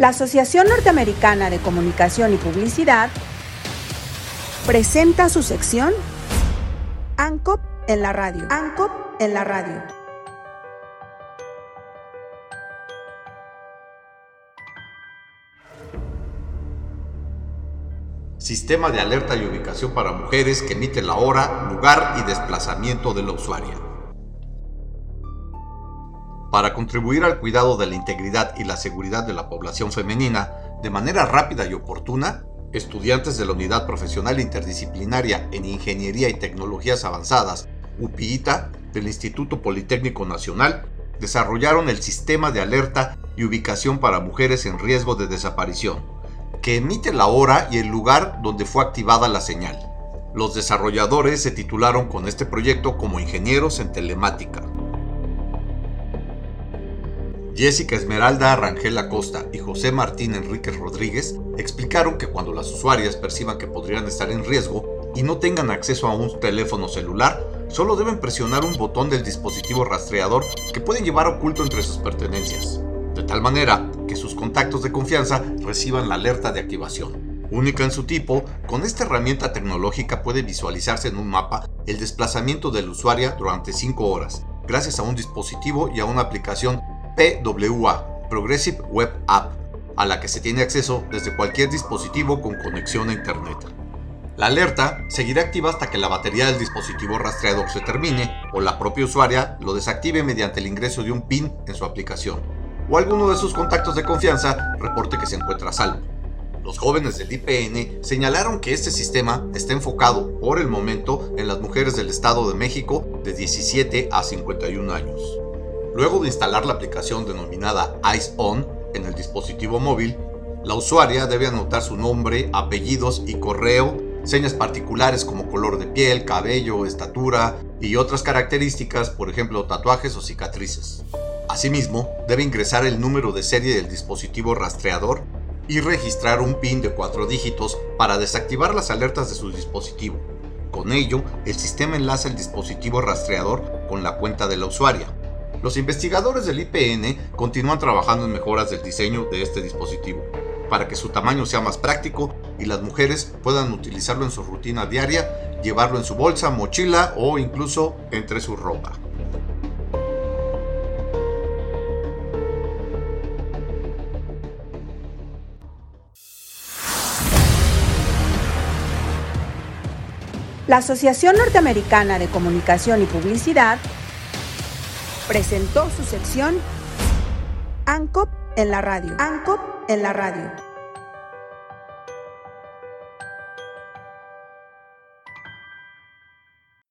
La Asociación Norteamericana de Comunicación y Publicidad presenta su sección ANCOP en la radio. ANCOP en la radio. Sistema de alerta y ubicación para mujeres que emite la hora, lugar y desplazamiento de la usuaria. Para contribuir al cuidado de la integridad y la seguridad de la población femenina de manera rápida y oportuna, estudiantes de la Unidad Profesional Interdisciplinaria en Ingeniería y Tecnologías Avanzadas, UPIITA, del Instituto Politécnico Nacional, desarrollaron el Sistema de Alerta y Ubicación para Mujeres en Riesgo de Desaparición, que emite la hora y el lugar donde fue activada la señal. Los desarrolladores se titularon con este proyecto como ingenieros en telemática. Jessica Esmeralda Rangel Acosta y José Martín Enríquez Rodríguez explicaron que cuando las usuarias perciban que podrían estar en riesgo y no tengan acceso a un teléfono celular, solo deben presionar un botón del dispositivo rastreador que pueden llevar oculto entre sus pertenencias, de tal manera que sus contactos de confianza reciban la alerta de activación. Única en su tipo, con esta herramienta tecnológica puede visualizarse en un mapa el desplazamiento del usuario durante 5 horas, gracias a un dispositivo y a una aplicación PWA, Progressive Web App, a la que se tiene acceso desde cualquier dispositivo con conexión a Internet. La alerta seguirá activa hasta que la batería del dispositivo rastreador se termine o la propia usuaria lo desactive mediante el ingreso de un PIN en su aplicación o alguno de sus contactos de confianza reporte que se encuentra salvo. Los jóvenes del IPN señalaron que este sistema está enfocado por el momento en las mujeres del Estado de México de 17 a 51 años. Luego de instalar la aplicación denominada Eyes On en el dispositivo móvil, la usuaria debe anotar su nombre, apellidos y correo, señas particulares como color de piel, cabello, estatura y otras características, por ejemplo tatuajes o cicatrices. Asimismo, debe ingresar el número de serie del dispositivo rastreador y registrar un PIN de cuatro dígitos para desactivar las alertas de su dispositivo. Con ello, el sistema enlaza el dispositivo rastreador con la cuenta de la usuaria. Los investigadores del IPN continúan trabajando en mejoras del diseño de este dispositivo, para que su tamaño sea más práctico y las mujeres puedan utilizarlo en su rutina diaria, llevarlo en su bolsa, mochila o incluso entre su ropa. La Asociación Norteamericana de Comunicación y Publicidad presentó su sección ANCOP en la radio. ANCOP en la radio.